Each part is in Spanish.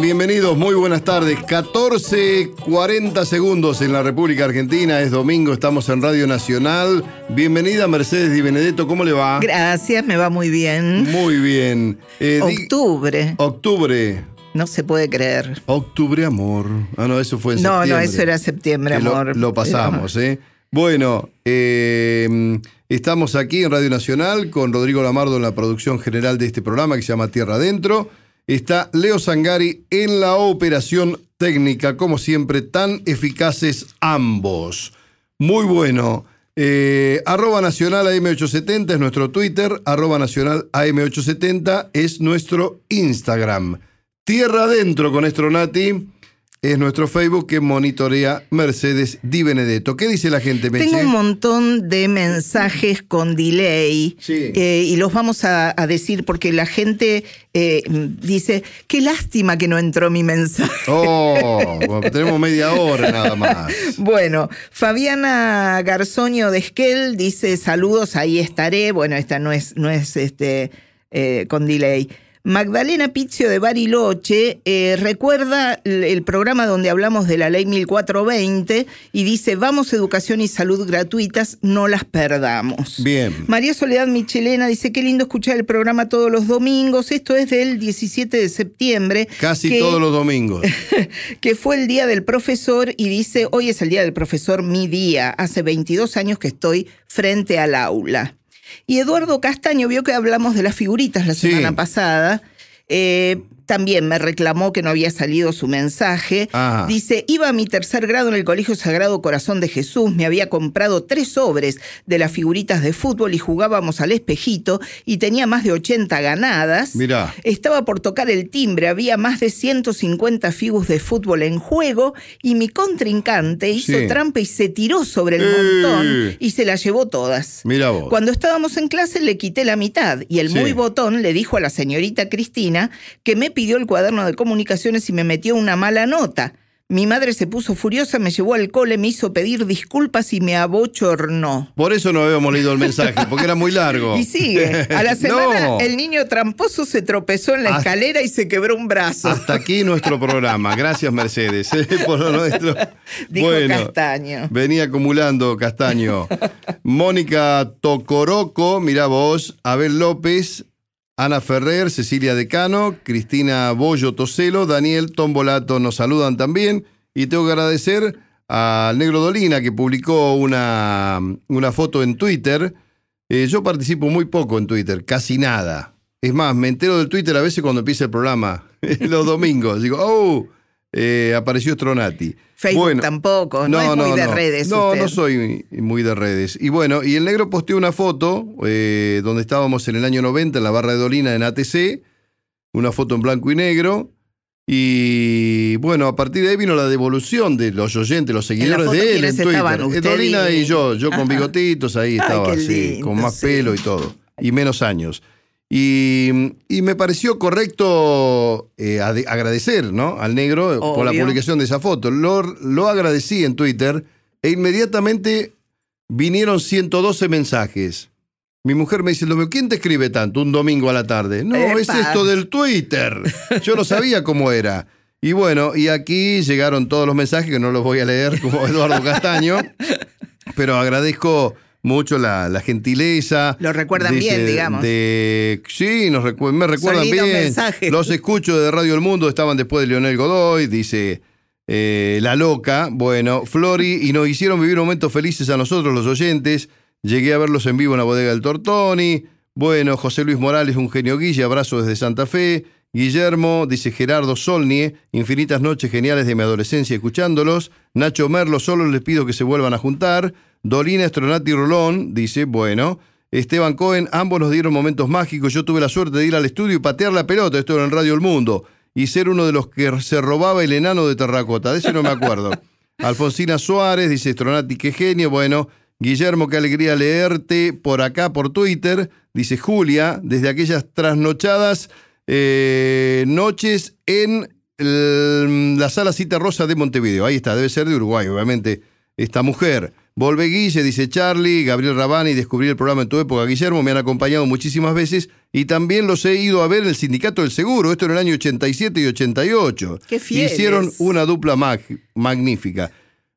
Bienvenidos, muy buenas tardes. 14.40 segundos en la República Argentina, es domingo, estamos en Radio Nacional. Bienvenida Mercedes Di Benedetto, ¿cómo le va? Gracias, me va muy bien. Muy bien. Eh, octubre. Octubre. No se puede creer. Octubre, amor. Ah, no, eso fue en septiembre. No, no, eso era septiembre, amor. Lo, pasamos, ¿eh? Bueno, eh, estamos aquí en Radio Nacional con Rodrigo Lamardo en la producción general de este programa que se llama Tierra Adentro. Está Leo Sangari en la operación técnica, como siempre, tan eficaces ambos. Muy bueno. Eh, arroba Nacional AM870 es nuestro Twitter, arroba Nacional AM870 es nuestro Instagram. Tierra Adentro con Estronati es nuestro Facebook que monitorea Mercedes Di Benedetto. ¿Qué dice la gente, Meche? Tengo un montón de mensajes con delay eh, y los vamos a, decir porque la gente eh, dice, qué lástima que no entró mi mensaje. Oh, tenemos media hora nada más. bueno, Fabiana Garzoño de Esquel dice, saludos, ahí estaré. Bueno, esta no es, no es este, eh, con delay. Magdalena Pizio de Bariloche eh, recuerda el programa donde hablamos de la ley 1420 y dice, vamos educación y salud gratuitas, no las perdamos. Bien. María Soledad Michelena dice, qué lindo escuchar el programa todos los domingos, esto es del 17 de septiembre. Casi todos los domingos. que fue el día del profesor y dice, hoy es el día del profesor, mi día, hace 22 años que estoy frente al aula. Y Eduardo Castaño vio que hablamos de las figuritas la semana pasada. Eh, también me reclamó que no había salido su mensaje. Dice, iba a mi tercer grado en el Colegio Sagrado Corazón de Jesús, me había comprado tres sobres de las figuritas de fútbol y jugábamos al espejito y tenía más de 80 ganadas. Mirá. Estaba por tocar el timbre, había más de 150 figus de fútbol en juego y mi contrincante hizo trampa y se tiró sobre el montón y se las llevó todas. Mira vos. Cuando estábamos en clase le quité la mitad y el muy botón le dijo a la señorita Cristina que me pidió el cuaderno de comunicaciones y me metió una mala nota. Mi madre se puso furiosa, me llevó al cole, me hizo pedir disculpas y me abochornó. Por eso no habíamos leído el mensaje, porque era muy largo. Y sigue. A la semana el niño tramposo se tropezó en la escalera y se quebró un brazo. Hasta aquí nuestro programa. Gracias, Mercedes, eh, por lo nuestro. Dijo Castaño. Venía acumulando Castaño. Mónica Tocoroco, mira vos, Abel López, Ana Ferrer, Cecilia Decano, Cristina Bollo Toselo, Daniel Tombolato nos saludan también. Y tengo que agradecer al Negro Dolina que publicó una, una foto en Twitter. Eh, yo participo muy poco en Twitter, casi nada. Es más, me entero del Twitter a veces cuando empieza el programa, los domingos. Digo, oh, eh, apareció Stronati. Facebook tampoco, no, es muy de redes. No, no soy muy de redes. Y bueno, y el negro posteó una foto eh, donde estábamos en el año 90 en la barra de Dolina en ATC, una foto en blanco y negro. Y bueno, a partir de ahí vino la devolución de los oyentes, los seguidores de él en Twitter. Dolina y, yo, yo con bigotitos, ahí estaba así, con más pelo y todo, y menos años. Y, me pareció correcto eh, agradecer ¿no? al negro por la publicación de esa foto. Lo, lo agradecí en Twitter e inmediatamente vinieron 112 mensajes. Mi mujer me dice, ¿quién te escribe tanto un domingo a la tarde? No, es esto del Twitter. Yo no sabía cómo era. Y bueno, y aquí llegaron todos los mensajes que no los voy a leer como Eduardo Castaño, pero agradezco mucho la, gentileza. Lo recuerdan bien, digamos. sí, nos me recuerdan bien. Los escucho de Radio El Mundo, estaban después de Leonel Godoy, dice eh, La Loca. Bueno, Flori, y nos hicieron vivir momentos felices a nosotros, los oyentes. Llegué a verlos en vivo en la bodega del Tortoni. Bueno, José Luis Morales, un genio guille, abrazo desde Santa Fe. Guillermo, dice Gerardo Solnie, infinitas noches geniales de mi adolescencia escuchándolos. Nacho Merlo, solo les pido que se vuelvan a juntar. Dolina Estronati Rolón dice, bueno, Esteban Cohen, ambos nos dieron momentos mágicos. Yo tuve la suerte de ir al estudio y patear la pelota, esto era en Radio El Mundo, y ser uno de los que se robaba el enano de terracota. De ese no me acuerdo. Alfonsina Suárez dice, Stronati, qué genio. Bueno, Guillermo, qué alegría leerte por acá, por Twitter. Dice Julia, desde aquellas trasnochadas eh, noches en la sala Cita Rosa de Montevideo. Ahí está, debe ser de Uruguay, obviamente, esta mujer. Volve Guille, dice Charlie, Gabriel Rabani, descubrí el programa en tu época, Guillermo, me han acompañado muchísimas veces y también los he ido a ver en el Sindicato del Seguro, esto en el año 87 y 88. Qué Hicieron una dupla magnífica.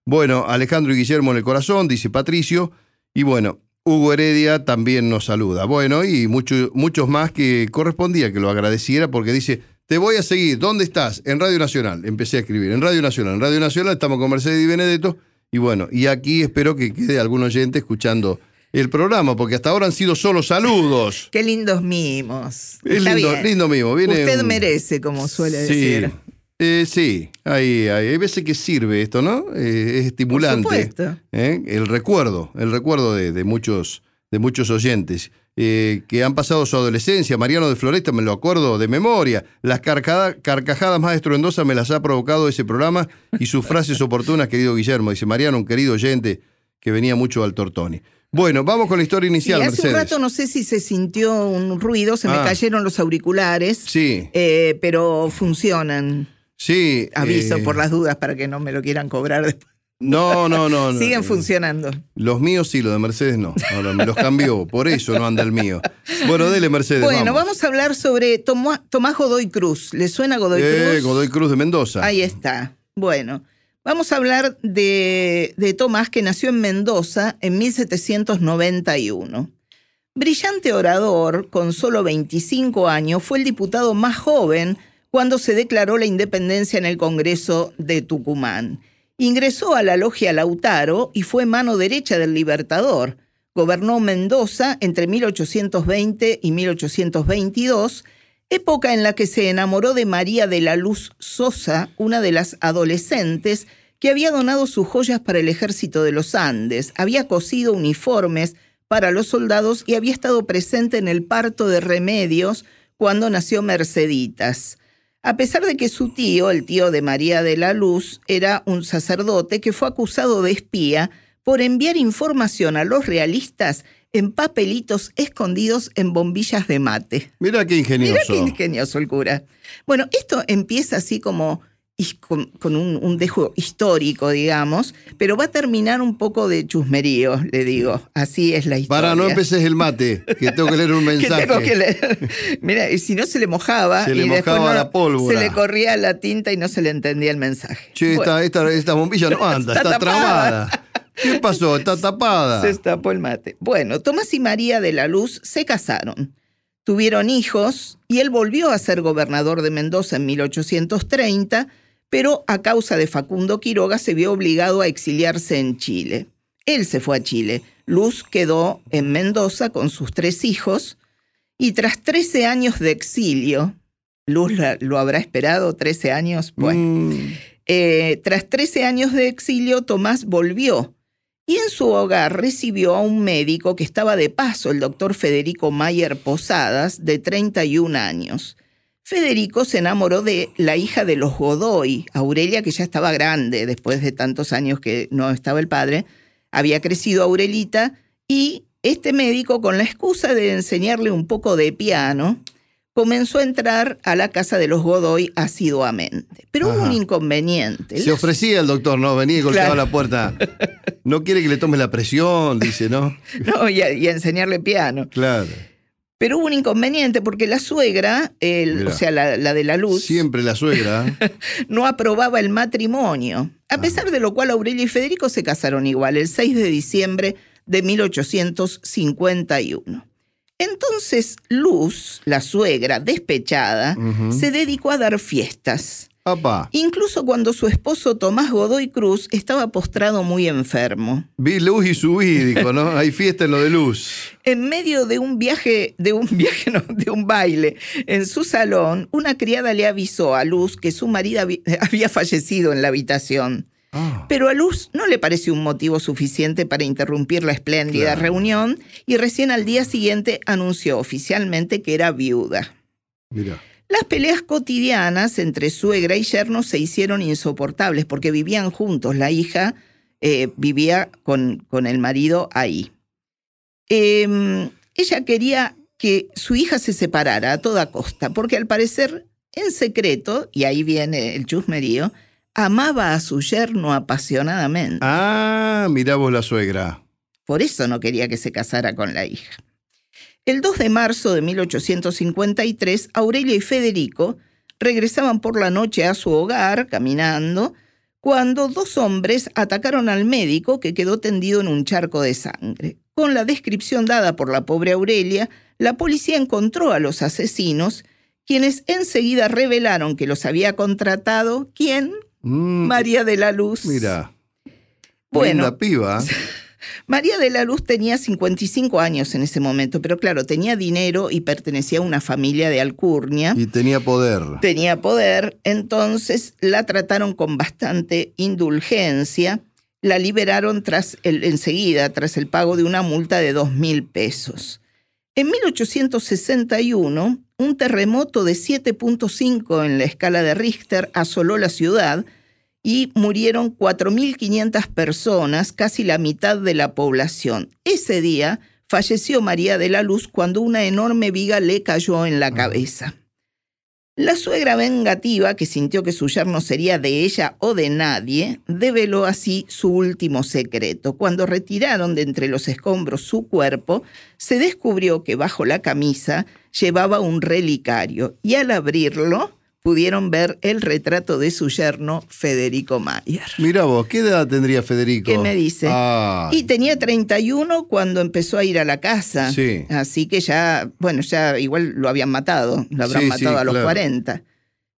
Bueno, Alejandro y Guillermo en el corazón, dice Patricio, y bueno, Hugo Heredia también nos saluda. Bueno, y muchos más que correspondía que lo agradeciera porque dice, te voy a seguir, ¿dónde estás? En Radio Nacional. Empecé a escribir, en Radio Nacional. En Radio Nacional estamos con Mercedes y Benedetto y bueno, y aquí espero que quede algún oyente escuchando el programa, porque hasta ahora han sido solo saludos. Qué lindos mimos. Es lindo, lindo mimo. Usted merece, como suele sí. decir. Eh, sí, hay, hay, veces que sirve esto, ¿no? Eh, es estimulante. Por supuesto. ¿eh? El recuerdo, el recuerdo de, muchos, de muchos oyentes. que han pasado su adolescencia. Mariano de Floresta, me lo acuerdo de memoria. Las carcajadas más estruendosas me las ha provocado ese programa y sus frases oportunas, querido Guillermo. Dice Mariano, un querido oyente que venía mucho al Tortoni. Bueno, vamos con la historia inicial, hace un rato no sé si se sintió un ruido, se me ah. cayeron los auriculares. Sí. pero funcionan. Sí. Aviso por las dudas para que no me lo quieran cobrar después. No, no, no. Siguen funcionando. Los míos sí, los de Mercedes no. Ahora me los cambió, por eso no anda el mío. Bueno, dele Mercedes. Bueno, vamos, a hablar sobre Tomás Godoy Cruz. ¿Le suena Godoy eh, Cruz? Godoy Cruz de Mendoza. Ahí está. Bueno, vamos a hablar de, de Tomás que nació en Mendoza en 1791. Brillante orador, con solo 25 años, fue el diputado más joven cuando se declaró la independencia en el Congreso de Tucumán. Ingresó a la logia Lautaro y fue mano derecha del Libertador. Gobernó Mendoza entre 1820 y 1822, época en la que se enamoró de María de la Luz Sosa, una de las adolescentes que había donado sus joyas para el ejército de los Andes, había cosido uniformes para los soldados y había estado presente en el parto de Remedios cuando nació Merceditas a pesar de que su tío, el tío de María de la Luz, era un sacerdote que fue acusado de espía por enviar información a los realistas en papelitos escondidos en bombillas de mate. Mira qué ingenioso. Mira qué ingenioso el cura. Bueno, esto empieza así como con, un, dejo histórico, digamos, pero va a terminar un poco de chusmerío, le digo. Así es la historia. Para, no empeces el mate, que tengo que leer un mensaje. tengo que leer. Mira, y si no se le mojaba, se le y mojaba la pólvora. Se le corría la tinta y no se le entendía el mensaje. Che, esta, bombilla no anda, está, está tramada. ¿Qué pasó? Está tapada. Se tapó el mate. Bueno, Tomás y María de la Luz se casaron. Tuvieron hijos y él volvió a ser gobernador de Mendoza en 1830 pero a causa de Facundo Quiroga se vio obligado a exiliarse en Chile. Él se fue a Chile. Luz quedó en Mendoza con sus tres hijos y tras 13 años de exilio, Luz lo habrá esperado 13 años, bueno, mm. eh, tras 13 años de exilio, Tomás volvió y en su hogar recibió a un médico que estaba de paso, el doctor Federico Mayer Posadas, de 31 años. Federico se enamoró de la hija de los Godoy, Aurelia, que ya estaba grande después de tantos años que no estaba el padre. Había crecido Aurelita y este médico, con la excusa de enseñarle un poco de piano, comenzó a entrar a la casa de los Godoy asiduamente. Pero hubo un inconveniente. Se ofrecía el doctor, ¿no? Venía y golpeaba la puerta. No quiere que le tome la presión, dice, ¿no? No, y y a enseñarle piano. Claro. Pero hubo un inconveniente porque la suegra, o sea, la, de la luz. Siempre la suegra. no aprobaba el matrimonio. A ah. pesar de lo cual Aurelia y Federico se casaron igual, el 6 de diciembre de 1851. Entonces Luz, la suegra despechada, se dedicó a dar fiestas. Incluso cuando su esposo Tomás Godoy Cruz estaba postrado muy enfermo. Vi luz y subí, dijo, ¿no? Hay fiesta en lo de luz. En medio de un viaje, de un viaje, no, de un baile, en su salón, una criada le avisó a Luz que su marido había fallecido en la habitación. Ah. Pero a Luz no le pareció un motivo suficiente para interrumpir la espléndida reunión y recién al día siguiente anunció oficialmente que era viuda. Mira. Las peleas cotidianas entre suegra y yerno se hicieron insoportables porque vivían juntos. La hija eh, vivía con, con, el marido ahí. Em, ella quería que su hija se separara a toda costa, porque al parecer, en secreto, y ahí viene el chusmerío, amaba a su yerno apasionadamente. Ah, mirá vos la suegra. Por eso no quería que se casara con la hija. El 2 de marzo de 1853, Aurelia y Federico regresaban por la noche a su hogar caminando cuando dos hombres atacaron al médico que quedó tendido en un charco de sangre. Con la descripción dada por la pobre Aurelia, la policía encontró a los asesinos, quienes enseguida revelaron que los había contratado, ¿quién? Mm. María de la Luz. Mira. Bueno. La piba. María de la Luz tenía 55 años en ese momento, pero claro, tenía dinero y pertenecía a una familia de alcurnia. Y tenía poder. Tenía poder, entonces la trataron con bastante indulgencia. La liberaron tras el, enseguida, tras el pago de una multa de dos mil pesos. En 1861, un terremoto de 7.5 en la escala de Richter asoló la ciudad y murieron 4.500 personas, casi la mitad de la población. Ese día falleció María de la Luz cuando una enorme viga le cayó en la ah. cabeza. La suegra vengativa, que sintió que su yerno sería de ella o de nadie, develó así su último secreto. Cuando retiraron de entre los escombros su cuerpo, se descubrió que bajo la camisa llevaba un relicario y al abrirlo pudieron ver el retrato de su yerno Federico Mayer. Mira vos, ¿qué edad tendría Federico? ¿Qué me dice? Ah. Y tenía 31 cuando empezó a ir a la casa. Sí. Así que ya, bueno, ya igual lo habían matado, lo habrán matado a los 40.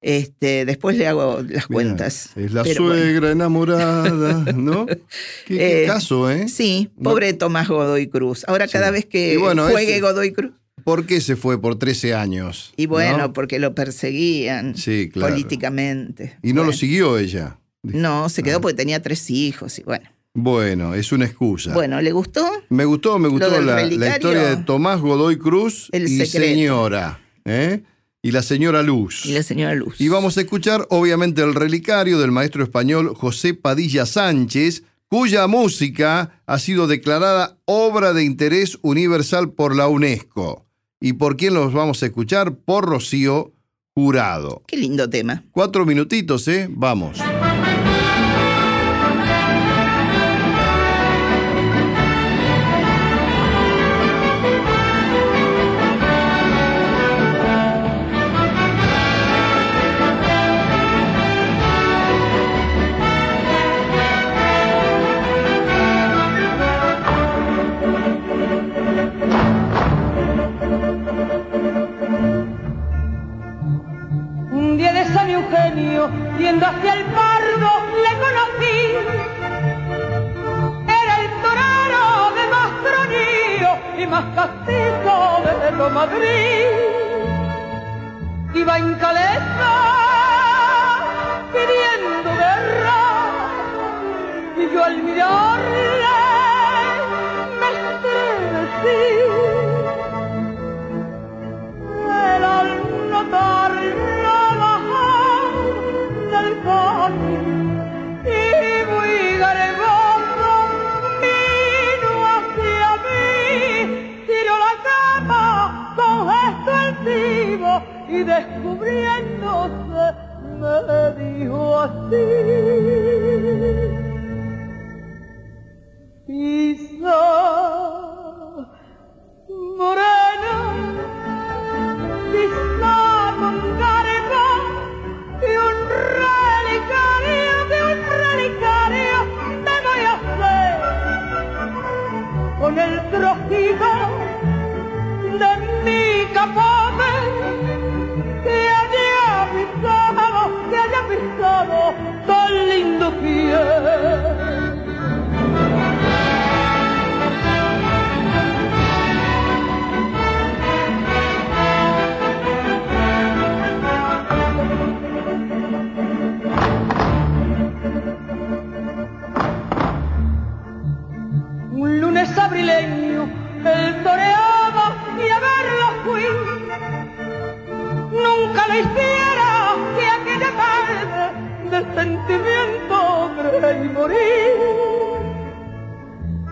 Este, después le hago las cuentas. Es la suegra enamorada, ¿no? ¿Qué, eh, caso, ¿eh? Sí, pobre Tomás Godoy Cruz. Ahora cada vez que juegue Godoy Cruz. ¿Por qué se fue por 13 años? Y bueno, porque lo perseguían políticamente. ¿Y no lo siguió ella? No, se quedó ah. porque tenía tres hijos y bueno. Bueno, es una excusa. Bueno, ¿le gustó? Me gustó, me gustó la, historia de Tomás Godoy Cruz y señora. ¿eh? Y la señora Luz. Y la señora Luz. Y vamos a escuchar, obviamente, el relicario del maestro español José Padilla Sánchez, cuya música ha sido declarada obra de interés universal por la UNESCO. ¿Y por quién los vamos a escuchar? Por Rocío Jurado. Qué lindo tema. Cuatro minutitos, ¿eh? Vamos. Trocito de mi capote que haya pisado, que haya pisado tan lindo pie. El toreaba y a verlo fui. Nunca lo hiciera que aquella tarde de sentimiento creí morir.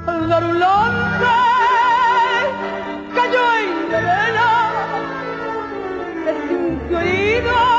Al dar un lance cayó en la vela, le sintió oído,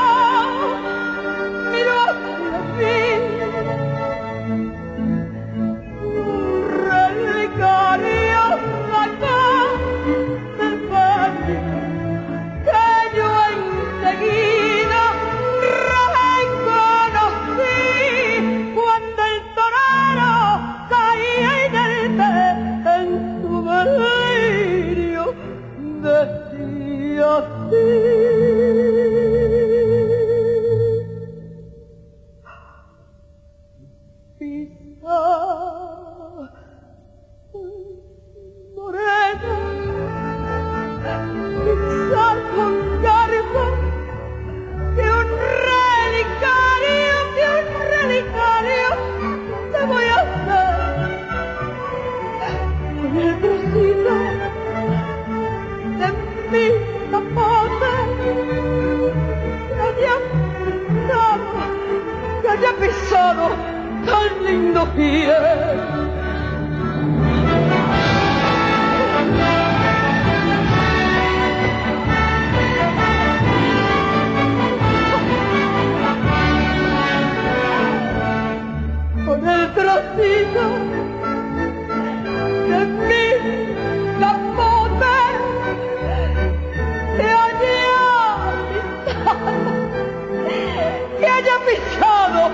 haya pisado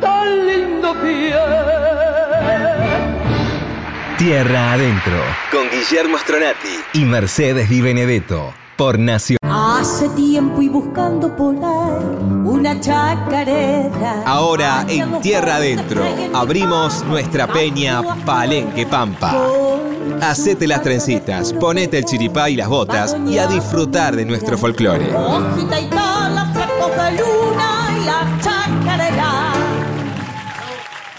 tan lindo pie. Tierra Adentro, con Guillermo Stronati y Mercedes Di Benedetto, por Nación. Hace tiempo y buscando por ahí una chacarera. Ahora en Tierra Adentro abrimos nuestra peña Palenque Pampa. Hacete las trencitas, ponete el chiripá y las botas y a disfrutar de nuestro folclore.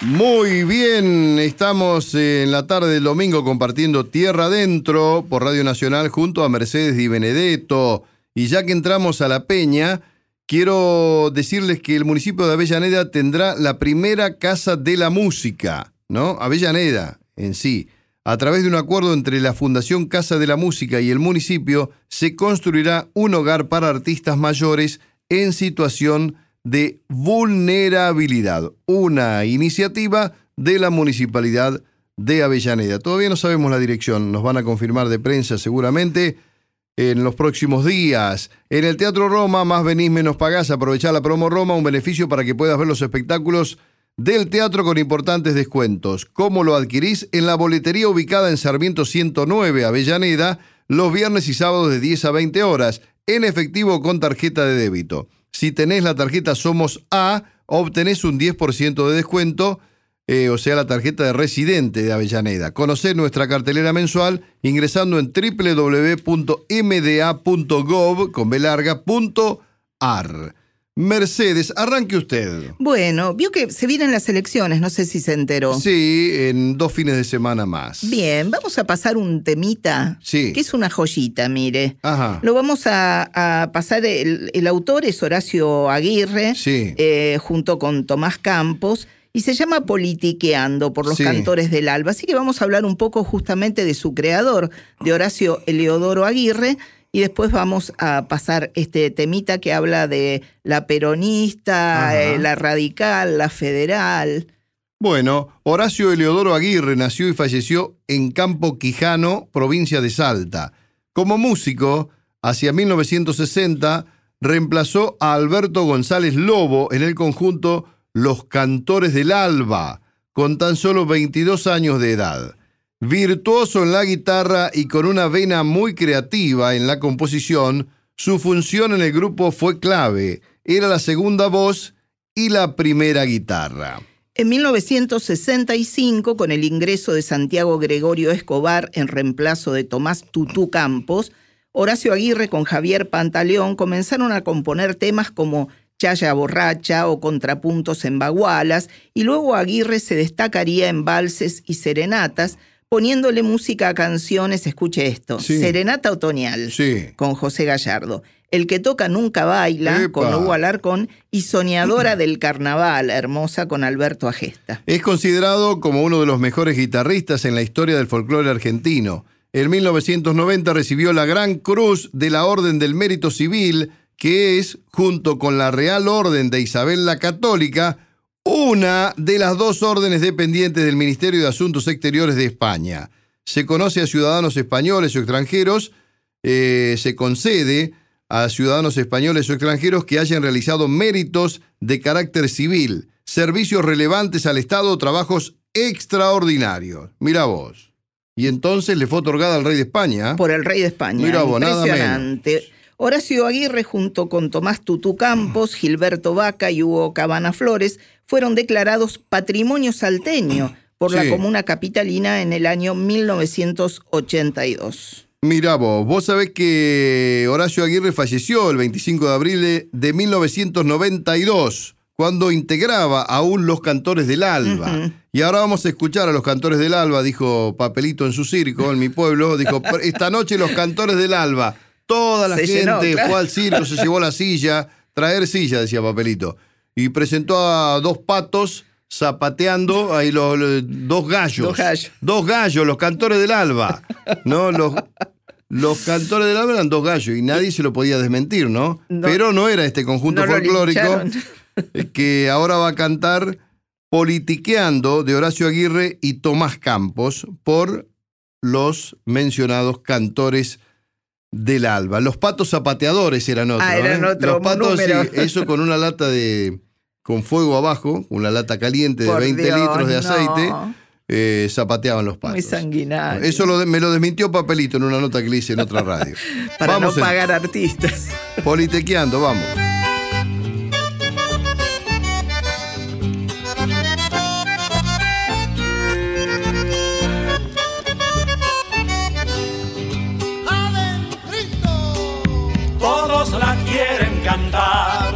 Muy bien, estamos en la tarde del domingo compartiendo Tierra Adentro por Radio Nacional junto a Mercedes Di Benedetto. Y ya que entramos a la peña, quiero decirles que el municipio de Avellaneda tendrá la primera casa de la música, ¿no? Avellaneda en sí. A través de un acuerdo entre la Fundación Casa de la Música y el municipio, se construirá un hogar para artistas mayores en situación de vulnerabilidad. Una iniciativa de la Municipalidad de Avellaneda. Todavía no sabemos la dirección, nos van a confirmar de prensa seguramente en los próximos días. En el Teatro Roma, más venís, menos pagás. Aprovechá la promo Roma, un beneficio para que puedas ver los espectáculos del teatro con importantes descuentos. ¿Cómo lo adquirís? En la boletería ubicada en Sarmiento 109, Avellaneda, los viernes y sábados de 10 a 20 horas, en efectivo con tarjeta de débito. Si tenés la tarjeta Somos A, obtenés un 10% de descuento, eh, o sea, la tarjeta de residente de Avellaneda. Conocé nuestra cartelera mensual ingresando en www.mda.gov con. Mercedes, arranque usted. Bueno, vio que se vienen las elecciones, no sé si se enteró. Sí, en dos fines de semana más. Bien, vamos a pasar un temita. Sí. Que es una joyita, mire. Ajá. Lo vamos a, a pasar, el, el autor es Horacio Aguirre, Sí. eh, junto con Tomás Campos, y se llama Politiqueando por los Sí. cantores del alba. Así que vamos a hablar un poco justamente de su creador, de Horacio Eleodoro Aguirre, y después vamos a pasar este temita que habla de la peronista, eh, la radical, la federal. Bueno, Horacio Eleodoro Aguirre nació y falleció en Campo Quijano, provincia de Salta. Como músico, hacia 1960 reemplazó a Alberto González Lobo en el conjunto Los Cantores del Alba, con tan solo 22 años de edad. Virtuoso en la guitarra y con una vena muy creativa en la composición, su función en el grupo fue clave. Era la segunda voz y la primera guitarra. En 1965, con el ingreso de Santiago Gregorio Escobar en reemplazo de Tomás Tutú Campos, Horacio Aguirre con Javier Pantaleón comenzaron a componer temas como Chaya Borracha o Contrapuntos en Bagualas, y luego Aguirre se destacaría en valses y serenatas, poniéndole música a canciones, escuche esto, Sí. Serenata Otoñal, Sí. con José Gallardo. El que toca nunca baila, Epa. con Hugo Alarcón, y Soñadora del Carnaval, hermosa, con Alberto Agesta. Es considerado como uno de los mejores guitarristas en la historia del folclore argentino. En 1990 recibió la Gran Cruz de la Orden del Mérito Civil, que es, junto con la Real Orden de Isabel la Católica, una de las dos órdenes dependientes del Ministerio de Asuntos Exteriores de España. Se conoce a ciudadanos españoles o extranjeros, eh, se concede a ciudadanos españoles o extranjeros que hayan realizado méritos de carácter civil, servicios relevantes al Estado o trabajos extraordinarios. Mira vos. Y entonces le fue otorgada al rey de España. Por el rey de España. Mira vos, nada Impresionante. Horacio Aguirre junto con Tomás Tutú Campos, Gilberto Vaca y Hugo Cabana Flores fueron declarados patrimonio salteño por la comuna capitalina en el año 1982. Mira vos, vos sabés que Horacio Aguirre falleció el 25 de abril de- de 1992, cuando integraba aún los cantores del Alba. Y ahora vamos a escuchar a los cantores del Alba, dijo Papelito en su circo, en mi pueblo, dijo, "Pero esta noche los cantores del Alba. Toda la Se gente llenó, claro. fue al circo, se llevó la silla, traer silla, decía Papelito. Y presentó a dos patos zapateando ahí los, los- dos gallos. Dos gallos. Dos gallos, los cantores del alba. ¿No? Los, los cantores del alba eran dos gallos y nadie se lo podía desmentir, ¿no? No. Pero no era este conjunto No folclórico que ahora va a cantar Politiqueando de Horacio Aguirre y Tomás Campos por los mencionados cantores del alba. Los patos zapateadores eran otros. Ah, eran ¿eh? otro Los patos, sí, eso con una lata de. con fuego abajo, una lata caliente de Por 20 Dios, litros de no. aceite, eh, zapateaban los patos. Muy sanguinario. Eso lo me lo desmintió Papelito en una nota que le hice en otra radio. Para vamos no en- pagar artistas. Politequeando, vamos. Todos la quieren cantar,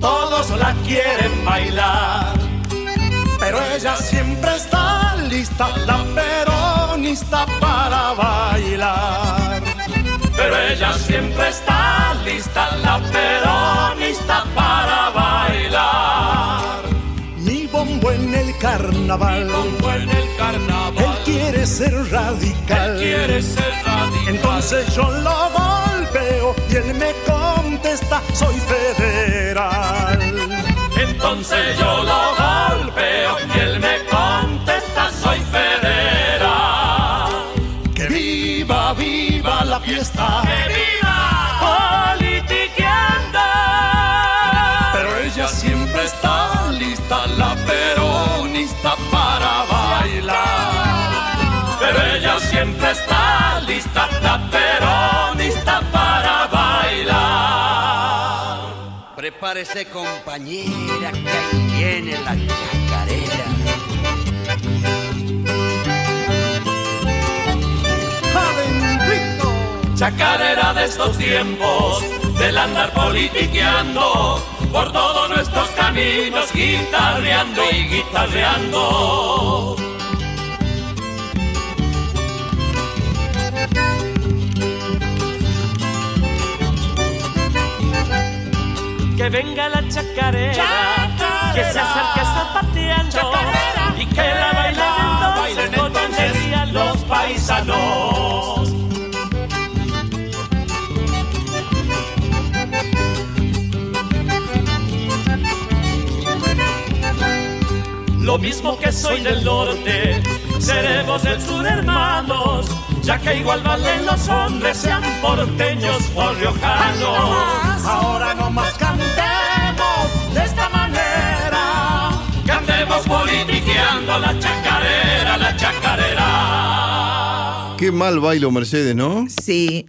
todos la quieren bailar, pero ella siempre está lista, la peronista para bailar. Pero ella siempre está lista, la peronista para bailar. Mi bombo en el carnaval, bombo en el carnaval. Él quiere ser radical, quiere ser radical. Entonces yo lo y él me contesta, soy federal. Entonces yo lo golpeo y él me contesta, soy federal. Que viva, viva la fiesta. Que viva politiqueando. Pero ella siempre está lista, la peronista para bailar. Pero ella siempre está Prepárese compañera, que ahí viene la chacarera. Chacarera de estos tiempos, del andar politiqueando, por todos nuestros caminos, guitarreando y guitarreando. Que venga la chacarera, que se acerque zapateando y que la bailen entonces con alegría los paisanos. Lo mismo que soy del norte, seremos del sur hermanos, ya que igual valen los hombres, sean porteños o riojanos. Ahora no más cantemos de esta manera, cantemos politiqueando la chacarera, la chacarera. Qué mal bailo Mercedes, ¿no? Sí,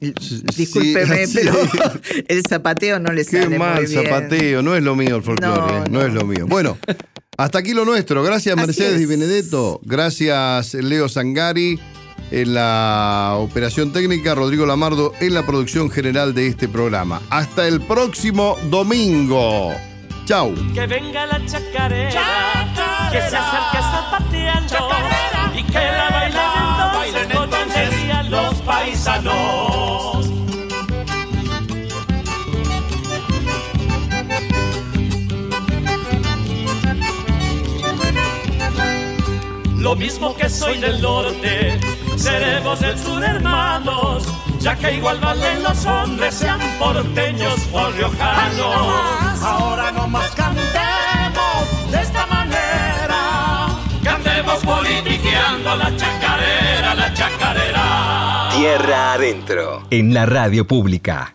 discúlpeme, sí. pero el zapateo no le Qué sale mal muy bien. zapateo, no es lo mío el folclore, No, eh, no, no. es lo mío. Bueno, hasta aquí lo nuestro. Gracias Mercedes es. y Benedetto. Gracias Leo Sangari en la operación técnica, Rodrigo Lamardo en la producción general de este programa. Hasta el próximo domingo. Chau. Que venga la chacarera, que se acerque zapateando y que la bailen entonces con alegría los paisanos. Lo mismo que soy del norte, seremos del sur hermanos, ya que igual valen los hombres, sean porteños o riojanos. Ahora no más cantemos de esta manera, cantemos politiqueando la chacarera, la chacarera. Tierra adentro. En la radio pública.